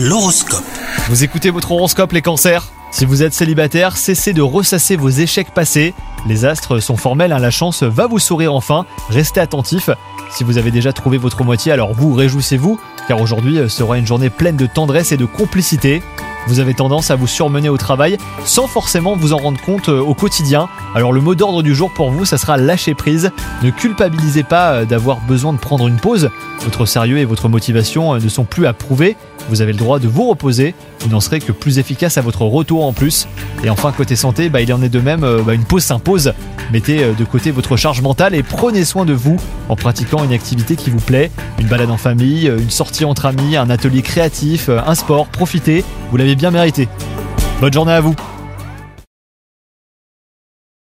L'horoscope. Vous écoutez votre horoscope les cancers Si vous êtes célibataire, cessez de ressasser vos échecs passés. Les astres sont formels, hein, la chance va vous sourire enfin. Restez attentif. Si vous avez déjà trouvé votre moitié, alors vous réjouissez-vous, car aujourd'hui euh, sera une journée pleine de tendresse et de complicité. Vous avez tendance à vous surmener au travail sans forcément vous en rendre compte euh, au quotidien. Alors le mot d'ordre du jour pour vous, ça sera lâcher prise. Ne culpabilisez pas euh, d'avoir besoin de prendre une pause. Votre sérieux et votre motivation ne sont plus à prouver. Vous avez le droit de vous reposer. Vous n'en serez que plus efficace à votre retour en plus. Et enfin côté santé, bah, il en est de même. bah, une pause s'impose. Mettez de côté votre charge mentale et prenez soin de vous en pratiquant une activité qui vous plaît. Une balade en famille, une sortie entre amis, un atelier créatif, un sport. Profitez. Vous bien mérité. Bonne journée à vous